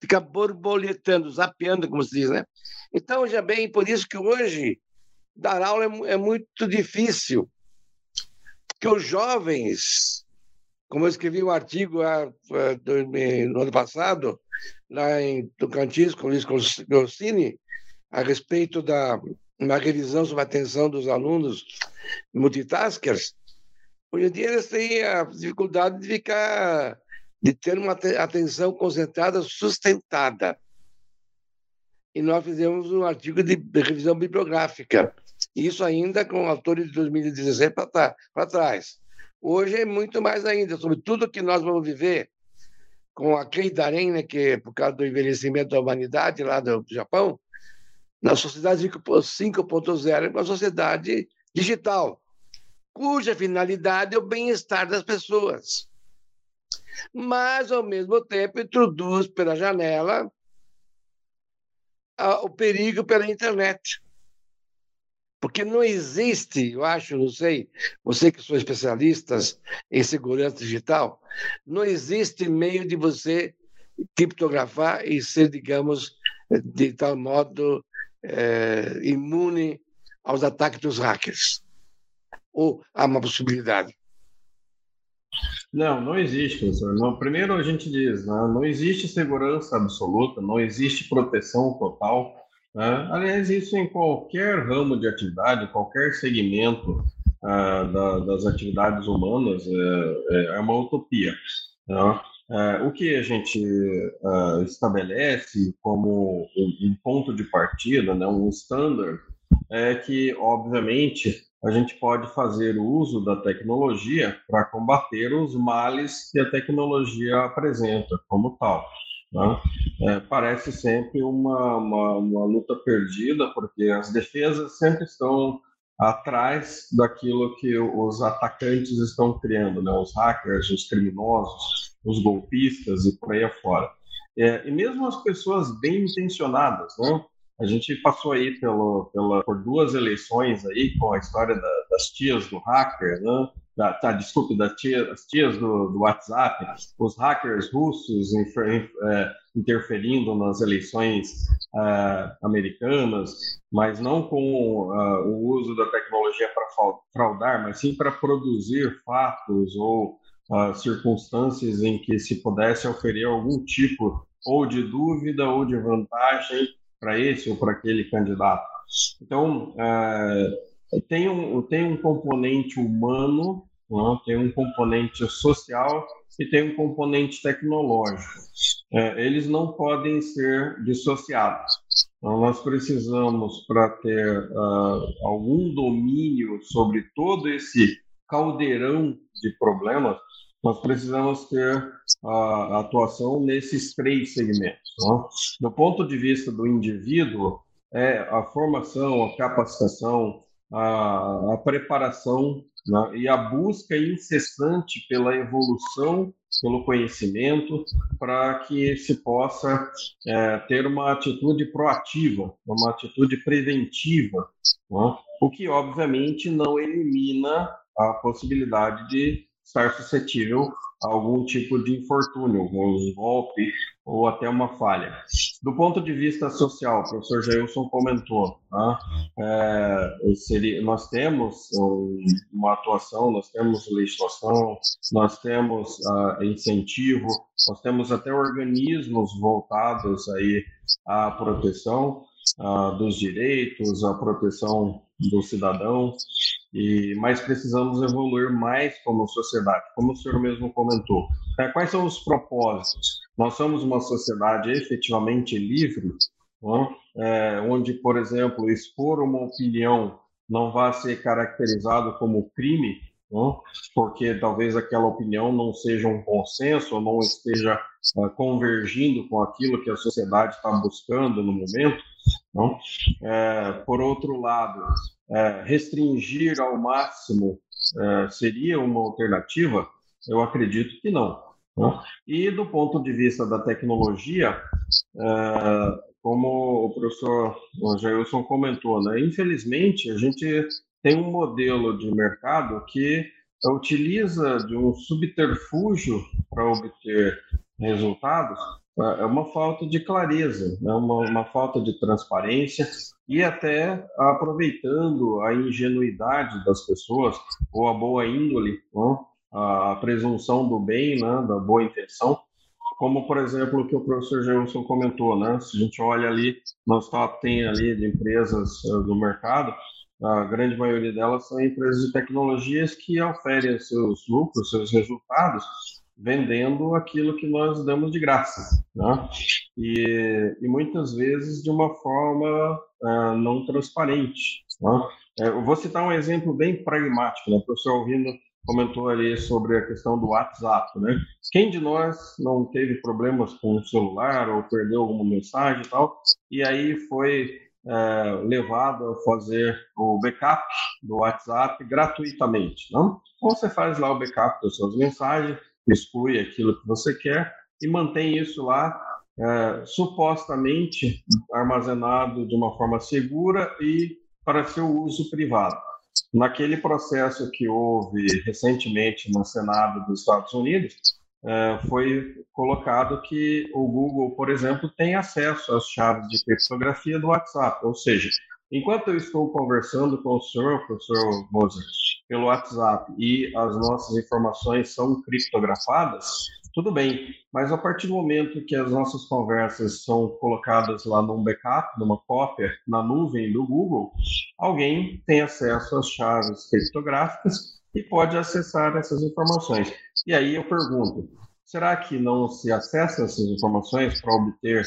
Fica borboletando, zapeando, como se diz, né? Então, já bem, por isso que hoje dar aula é, é muito difícil, porque os jovens, como eu escrevi um artigo ah, no ano passado, lá em Tocantins, com o Luiz Grossini, a respeito da uma revisão sobre a atenção dos alunos multitaskers, hoje em dia eles têm a dificuldade de ficar de ter uma atenção concentrada sustentada. E nós fizemos um artigo de revisão bibliográfica, isso ainda com autores de 2016 para trás. Hoje é muito mais ainda, sobre tudo que nós vamos viver com a Keidaren, né, que é por causa do envelhecimento da humanidade lá do Japão, na sociedade 5.0 é uma sociedade digital, cuja finalidade é o bem-estar das pessoas. Mas, ao mesmo tempo, introduz pela janela o perigo pela internet. Porque não existe, eu acho, não sei, você que sou especialista em segurança digital, não existe meio de você criptografar e ser, digamos, de tal modo é, imune aos ataques dos hackers. Ou há uma possibilidade?
Não, não existe, professor. Primeiro a gente diz, né, não existe segurança absoluta, não existe proteção total. Né? Aliás, isso em qualquer ramo de atividade, qualquer segmento ah, da, das atividades humanas é, é, é uma utopia. Né? É, o que a gente uh, estabelece como um, um, ponto de partida, né, um standard, é que, obviamente, a gente pode fazer uso da tecnologia para combater os males que a tecnologia apresenta como tal. Né? É, parece sempre uma, uma, uma, luta perdida, porque as defesas sempre estão atrás daquilo que os atacantes estão criando, né? os hackers, os criminosos, os golpistas e por aí afora. É, e mesmo as pessoas bem intencionadas, né? A gente passou aí pelo, pela, por duas eleições aí com a história da, das tias do hacker, né? Da, tá, desculpe, das tias, tias do, do, WhatsApp, os hackers russos infer, é, interferindo nas eleições é, americanas, mas não com uh, o uso da tecnologia para fraudar, mas sim para produzir fatos ou uh, circunstâncias em que se pudesse oferir algum tipo ou de dúvida ou de vantagem para esse ou para aquele candidato. Então, uh, tem, um, tem um componente humano, né? tem um componente social e tem um componente tecnológico. Uh, eles não podem ser dissociados. Então, nós precisamos, para ter uh, algum domínio sobre todo esse caldeirão de problemas, nós precisamos ter a atuação nesses três segmentos. Né? Do ponto de vista do indivíduo, é a formação, a capacitação, a, a preparação né? e a busca incessante pela evolução, pelo conhecimento, para que se possa é, ter uma atitude proativa, uma atitude preventiva, né? o que obviamente não elimina a possibilidade de estar suscetível a algum tipo de infortúnio, um golpe ou até uma falha. Do ponto de vista social, o professor Jailson comentou, tá? é, seria, nós temos uma atuação, nós temos legislação, nós temos uh, incentivo, nós temos até organismos voltados aí à proteção uh, dos direitos, à proteção do cidadão, e mas precisamos evoluir mais como sociedade, como o senhor mesmo comentou. É, quais são os propósitos? Nós somos uma sociedade efetivamente livre, é, onde, por exemplo, expor uma opinião não vai ser caracterizado como crime, porque talvez aquela opinião não seja um consenso ou não esteja uh, convergindo com aquilo que a sociedade está buscando no momento. Não? É, por outro lado, é, restringir ao máximo é, seria uma alternativa? Eu acredito que não. não. E do ponto de vista da tecnologia, é, como o professor Jailson comentou, né, infelizmente a gente tem um modelo de mercado que utiliza de um subterfúgio para obter resultados é uma falta de clareza, né? uma, uma falta de transparência e até aproveitando a ingenuidade das pessoas ou a boa índole, né? a presunção do bem, né? da boa intenção, como por exemplo o que o professor Gelson comentou, né? Se a gente olha ali, nós top tem ali de empresas uh, do mercado, a grande maioria delas são empresas de tecnologias que oferem seus lucros, seus resultados vendendo aquilo que nós damos de graça, né? e, e muitas vezes de uma forma uh, não transparente. Né? É, eu vou citar um exemplo bem pragmático, né? o professor ouvindo comentou ali sobre a questão do WhatsApp, né? Quem de nós não teve problemas com o celular ou perdeu alguma mensagem e tal, e aí foi é, levado a fazer o backup do WhatsApp gratuitamente, não? Ou você faz lá o backup das suas mensagens, exclui aquilo que você quer e mantém isso lá é, supostamente armazenado de uma forma segura e para seu uso privado. Naquele processo que houve recentemente no Senado dos Estados Unidos, é, foi colocado que o Google, por exemplo, tem acesso às chaves de criptografia do WhatsApp. Ou seja, enquanto eu estou conversando com o senhor, professor Moser, pelo WhatsApp e as nossas informações são criptografadas, tudo bem, mas a partir do momento que as nossas conversas são colocadas lá num backup, numa cópia, na nuvem do Google, alguém tem acesso às chaves criptográficas e pode acessar essas informações. E aí eu pergunto, será que não se acessa essas informações para obter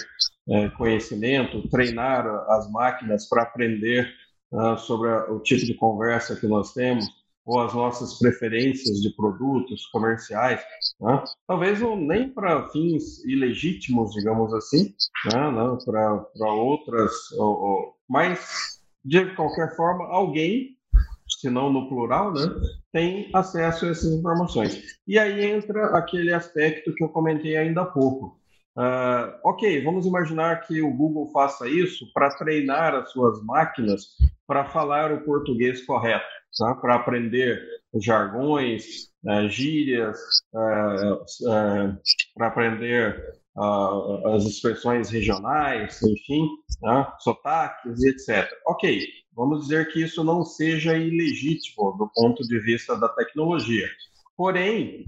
é, conhecimento, treinar as máquinas para aprender uh, sobre a, o tipo de conversa que nós temos? ou as nossas preferências de produtos comerciais, né? talvez não, nem para fins ilegítimos, digamos assim, né? para outras, ou, ou, mas de qualquer forma, alguém, se não no plural, né, tem acesso a essas informações. E aí entra aquele aspecto que eu comentei ainda há pouco. Uh, ok, vamos imaginar que o Google faça isso para treinar as suas máquinas para falar o português correto tá? para aprender jargões, uh, gírias, uh, para aprender as expressões regionais, enfim, né? sotaques e etc. Ok, vamos dizer que isso não seja ilegítimo do ponto de vista da tecnologia. Porém,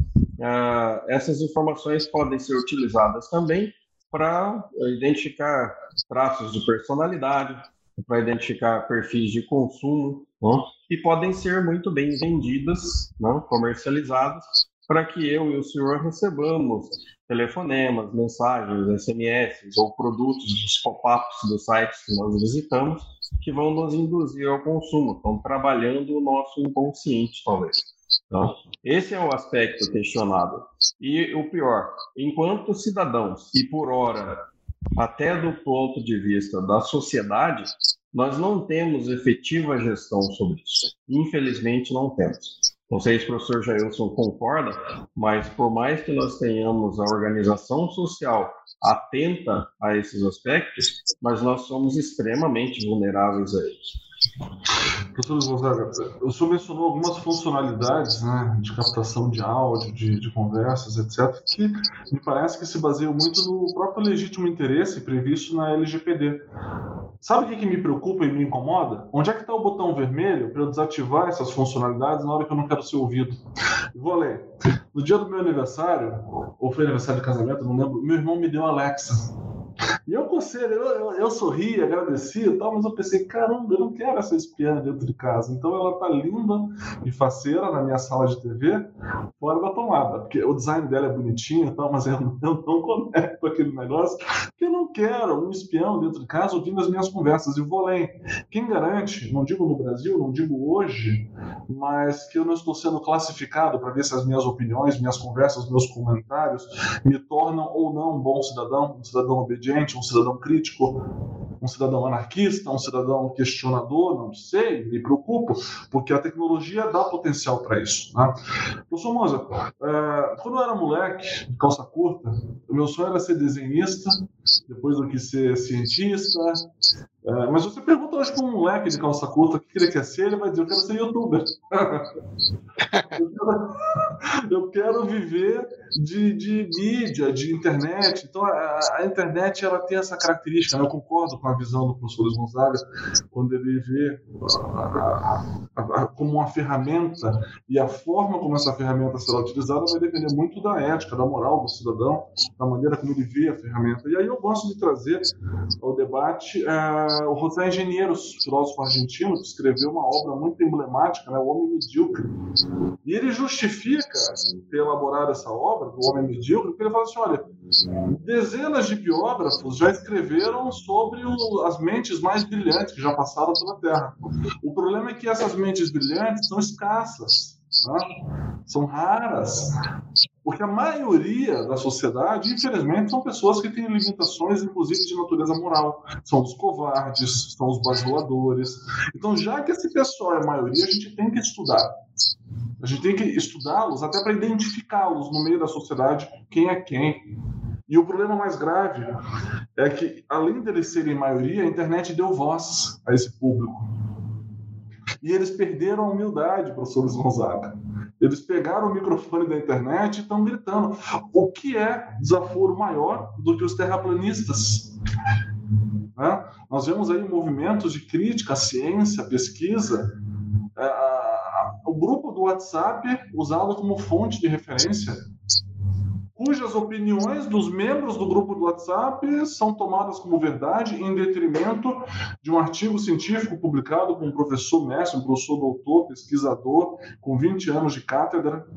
essas informações podem ser utilizadas também para identificar traços de personalidade, para identificar perfis de consumo, e podem ser muito bem vendidas, comercializadas, para que eu e o senhor recebamos telefonemas, mensagens, SMS ou produtos dos pop-ups dos sites que nós visitamos que vão nos induzir ao consumo, estão trabalhando o nosso inconsciente, talvez. Então, esse é o aspecto questionado. E o pior, enquanto cidadãos, e por hora até do ponto de vista da sociedade, nós não temos efetiva gestão sobre isso. Infelizmente, não temos. Não sei se o professor Jailson concorda, mas por mais que nós tenhamos a organização social atenta a esses aspectos, mas nós somos extremamente vulneráveis a eles.
Professor Gonzaga, o senhor mencionou algumas funcionalidades né, de captação de áudio, de, de, conversas, etc., que me parece que se baseiam muito no próprio legítimo interesse previsto na LGPD. Sabe o que, que me preocupa e me incomoda? Onde é que está o botão vermelho para eu desativar essas funcionalidades na hora que eu não quero ser ouvido? Vou ler. No dia do meu aniversário, ou foi aniversário de casamento, não lembro, meu irmão me deu Alexa. E eu conselho, eu, eu, eu sorri, agradeci e tal, mas eu pensei, caramba, eu não quero essa espiã dentro de casa. Então ela tá linda e faceira na minha sala de TV, fora da tomada. Porque o design dela é bonitinho e tal, mas eu, eu não conecto aquele negócio, porque eu não quero um espião dentro de casa ouvindo as minhas conversas. E vou além. Quem garante, não digo no Brasil, não digo hoje, mas que eu não estou sendo classificado para ver se as minhas opiniões, minhas conversas, meus comentários me tornam ou não um bom cidadão, um cidadão obediente, um cidadão crítico, um cidadão anarquista, um cidadão questionador, não sei, me preocupo, porque a tecnologia dá potencial para isso. Né? Professor Moza, é, quando eu era moleque, de calça curta, o meu sonho era ser desenhista, depois eu quis ser cientista, é, mas você pergunta hoje para um moleque de calça curta o que ele quer ser, ele vai dizer: Eu quero ser youtuber. eu, quero, eu, quero, viver de, de, mídia, de internet. Então, a, a, internet ela tem essa característica. Né? Eu concordo com a visão do professor Luiz Gonzaga, quando ele vê a, a, como uma ferramenta e a forma como essa ferramenta será utilizada vai depender muito da ética, da moral do cidadão, da maneira como ele vê a ferramenta. E aí eu gosto de trazer ao debate. Uh, o José Engenheiros, filósofo argentino, que escreveu uma obra muito emblemática, né, O Homem Medíocre. E ele justifica ter elaborado essa obra, do Homem Medíocre, ele fala assim: olha, dezenas de biógrafos já escreveram sobre o, as mentes mais brilhantes que já passaram pela Terra. O problema é que essas mentes brilhantes são escassas Né? São raras. Porque a maioria da sociedade, infelizmente, são pessoas que têm limitações, inclusive de natureza moral. São os covardes, são os bajuladores. Então, já que esse pessoal é a maioria, a gente tem que estudar. A gente tem que estudá-los até para identificá-los no meio da sociedade, quem é quem. E o problema mais grave é que, além deles serem maioria, a internet deu voz a esse público. E eles perderam a humildade, professor Gonzaga. Eles pegaram o microfone da internet e estão gritando. O que é desaforo maior do que os terraplanistas? Né? Nós vemos aí movimentos de crítica à ciência, à pesquisa. É, o grupo do WhatsApp usado como fonte de referência cujas opiniões dos membros do grupo do WhatsApp são tomadas como verdade em detrimento de um artigo científico publicado por um professor mestre, um professor doutor, pesquisador, com 20 anos de cátedra.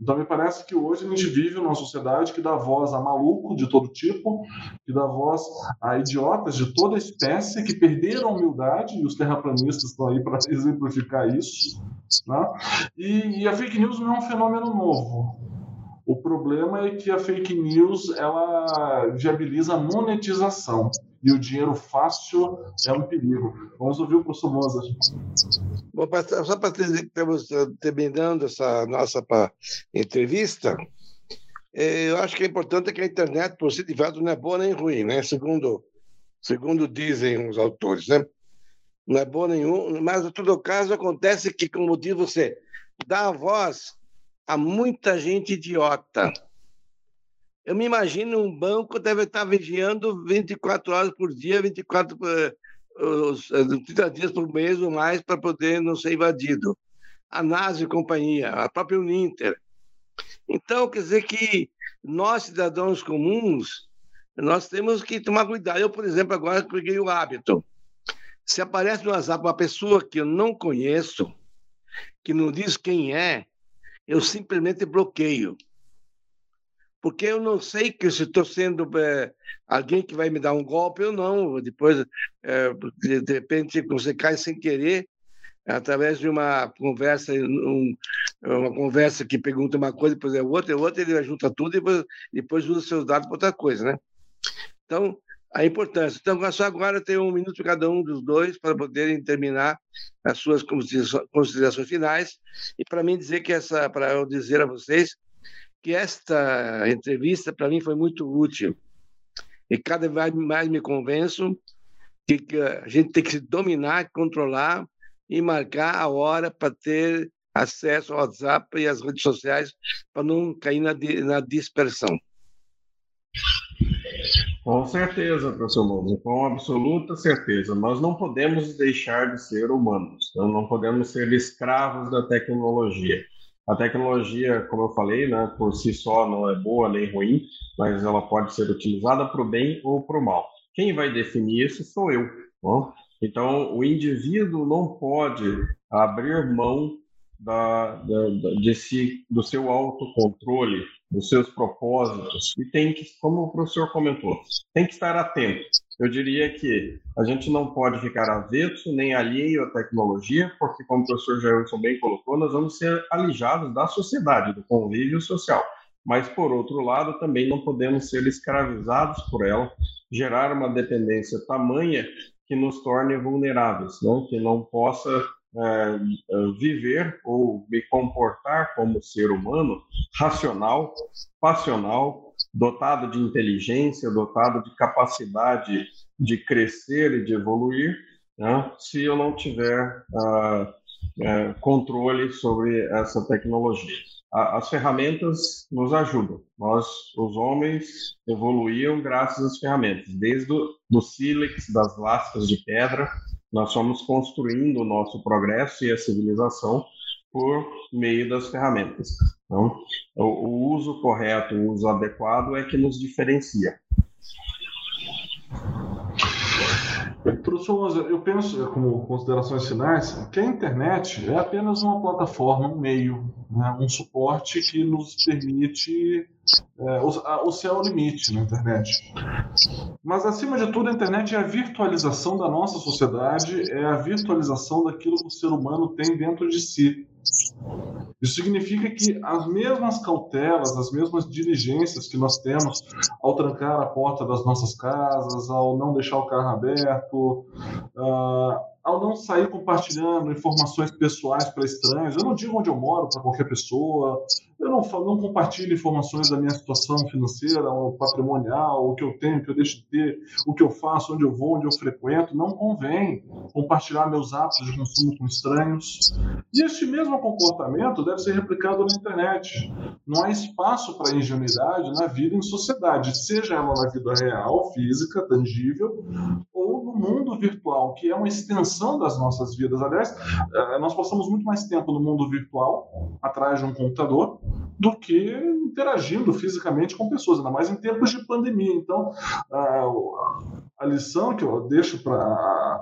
Então, me parece que hoje a gente vive numa sociedade que dá voz a maluco de todo tipo, que dá voz a idiotas de toda espécie que perderam a humildade, e os terraplanistas estão aí para exemplificar isso. Né? E, e a fake news não é um fenômeno novo. O problema é que a fake news ela viabiliza a monetização e o dinheiro fácil é um perigo. Vamos ouvir o professor Mozart.
Bom, só para terminando essa nossa entrevista, é, eu acho que é importante que a internet, por si fato, não é boa nem ruim, né? Segundo, segundo dizem os autores, né? Não é boa nenhum, mas em todo caso acontece que, como diz você, dá a voz há muita gente idiota. Eu me imagino um banco deve estar vigiando 24 horas por dia, 24 30 dias por mês ou mais para poder não ser invadido. A NASA e companhia, a própria Uninter. Então, quer dizer que nós, cidadãos comuns, nós temos que tomar cuidado. Eu, por exemplo, agora peguei o hábito. Se aparece no WhatsApp uma pessoa que eu não conheço, que não diz quem é, eu simplesmente bloqueio. Porque eu não sei que se estou sendo é, alguém que vai me dar um golpe ou não. Depois, é, de, de, repente, você cai sem querer, através de uma conversa, um, uma conversa que pergunta uma coisa, depois é outra, é outra, ele junta tudo e depois, depois usa seus dados para outra coisa, né? Então, a importância. Então, só agora tem um minuto cada um dos dois para poderem terminar as suas considerações finais e para mim dizer que essa, para eu dizer a vocês que esta entrevista para mim foi muito útil e cada vez mais me convenço que, que a gente tem que se dominar, controlar e marcar a hora para ter acesso ao WhatsApp e às redes sociais para não cair na, na dispersão.
Com certeza, professor Moura, com absoluta certeza. Nós não podemos deixar de ser humanos, então não podemos ser escravos da tecnologia. A tecnologia, como eu falei, né, por si só não é boa nem ruim, mas ela pode ser utilizada para o bem ou para o mal. Quem vai definir isso sou eu. Não? Então, o indivíduo não pode abrir mão da, da, de do seu autocontrole, dos seus propósitos, e tem que, como o professor comentou, tem que estar atento. Eu diria que a gente não pode ficar avesso nem alheio à tecnologia, porque, como o professor Jailson bem colocou, nós vamos ser alijados da sociedade, do convívio social. Mas, por outro lado, também não podemos ser escravizados por ela, gerar uma dependência tamanha que nos torne vulneráveis, não? que não possa viver ou me comportar como ser humano racional, passional, dotado de inteligência, dotado de capacidade de crescer e de evoluir, né, se eu não tiver uh, uh, controle sobre essa tecnologia. as ferramentas nos ajudam. Nós, os homens, evoluíam graças às ferramentas, desde o do sílex, das lascas de pedra, nós fomos construindo o nosso progresso e a civilização por meio das ferramentas. Então, o, uso correto, o uso adequado é que nos diferencia.
Professor eu penso, como considerações finais, que a internet é apenas uma plataforma, um meio, né, um suporte que nos permite. É, o, o céu é o limite na internet. Mas, acima de tudo, a internet é a virtualização da nossa sociedade, é a virtualização daquilo que o ser humano tem dentro de si. Isso significa que as mesmas cautelas, as mesmas diligências que nós temos ao trancar a porta das nossas casas, ao não deixar o carro aberto, uh, ao não sair compartilhando informações pessoais para estranhos, eu não digo onde eu moro para qualquer pessoa, eu não, não compartilho informações da minha situação financeira, ou patrimonial, o que eu tenho, o que eu deixo de ter, o que eu faço, onde eu vou, onde eu frequento. Não convém compartilhar meus hábitos de consumo com estranhos. E este mesmo comportamento deve ser replicado na internet. Não há espaço para ingenuidade na vida em sociedade, seja ela na vida real, física, tangível, mundo virtual, que é uma extensão das nossas vidas. Aliás, eh, nós passamos muito mais tempo no mundo virtual, atrás de um computador, do que interagindo fisicamente com pessoas, ainda mais em tempos de pandemia. Então, a, a lição que eu deixo para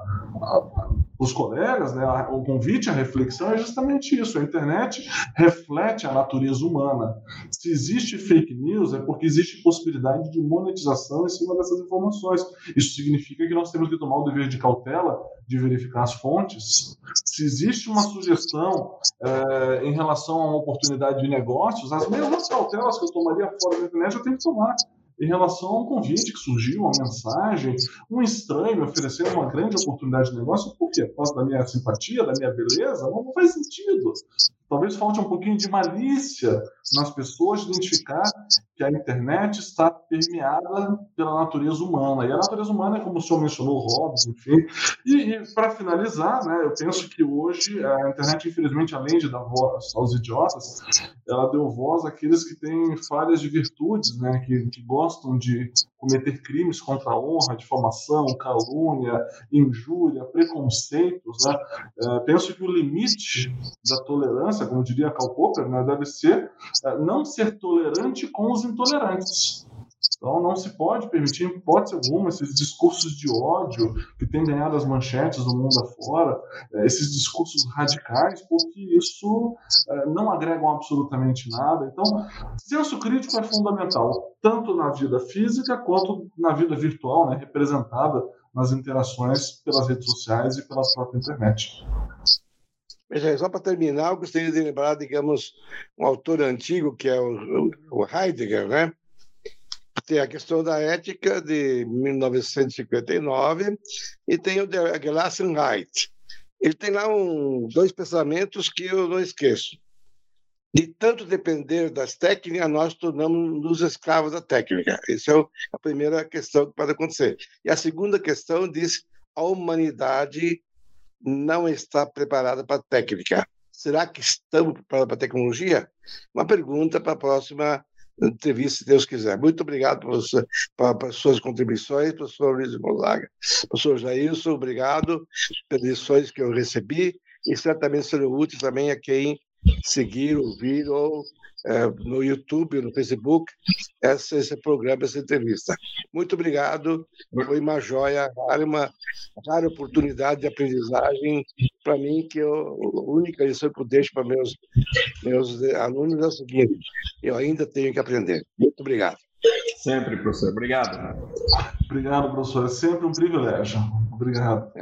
os colegas, né, o convite à reflexão é justamente isso. A internet reflete a natureza humana. Se existe fake news, é porque existe possibilidade de monetização em cima dessas informações. Isso significa que nós temos que tomar o dever de cautela de verificar as fontes. Se existe uma sugestão é, em relação a uma oportunidade de negócios, as mesmas cautelas que eu tomaria fora da internet eu tenho que tomar em relação a um convite que surgiu, uma mensagem, um estranho oferecendo uma grande oportunidade de negócio, por quê? Por causa da minha simpatia, da minha beleza? Não faz sentido. Talvez falte um pouquinho de malícia nas pessoas de identificar que a internet está permeada pela natureza humana. E a natureza humana é como o senhor mencionou, Hobbes, enfim. E, e para finalizar, né, eu penso que hoje a internet, infelizmente, além de dar voz aos idiotas, ela deu voz àqueles que têm falhas de virtudes, né, que, que gostam de cometer crimes contra a honra, difamação, calúnia, injúria, preconceitos. Né? É, penso que o limite da tolerância, como diria Karl Popper, né, deve ser é, não ser tolerante com os intolerantes. Então, não se pode permitir, em hipótese alguma, esses discursos de ódio que têm ganhado as manchetes do mundo afora, é, esses discursos radicais, porque isso é, não agregam absolutamente nada. Então, senso crítico é fundamental, tanto na vida física quanto na vida virtual, né, representada nas interações pelas redes sociais e pela própria internet.
Só para terminar, eu gostaria de lembrar, digamos, um autor antigo, que é o Heidegger, né? tem a questão da ética de 1959 e tem o de Gelassenheit. Ele tem lá um, dois pensamentos que eu não esqueço. De tanto depender das técnicas, nós tornamos-nos escravos da técnica. Essa é a primeira questão que pode acontecer. E a segunda questão diz: a humanidade não está preparada para a técnica. Será que estamos preparados para a tecnologia? Uma pergunta para a próxima entrevista, se Deus quiser. Muito obrigado pelas suas contribuições, professor Luiz Gonzaga. Professor Jailson, obrigado pelas lições que eu recebi e certamente serão úteis também a quem seguir, ouvir ou é, no YouTube, no Facebook, esse, programa, essa entrevista. Muito obrigado, foi uma joia, uma rara oportunidade de aprendizagem para mim, que eu, a única lição que eu deixo para meus, meus alunos é o seguinte, eu ainda tenho que aprender. Muito obrigado.
Sempre, professor. Obrigado.
Obrigado, professor. É sempre um privilégio. Obrigado.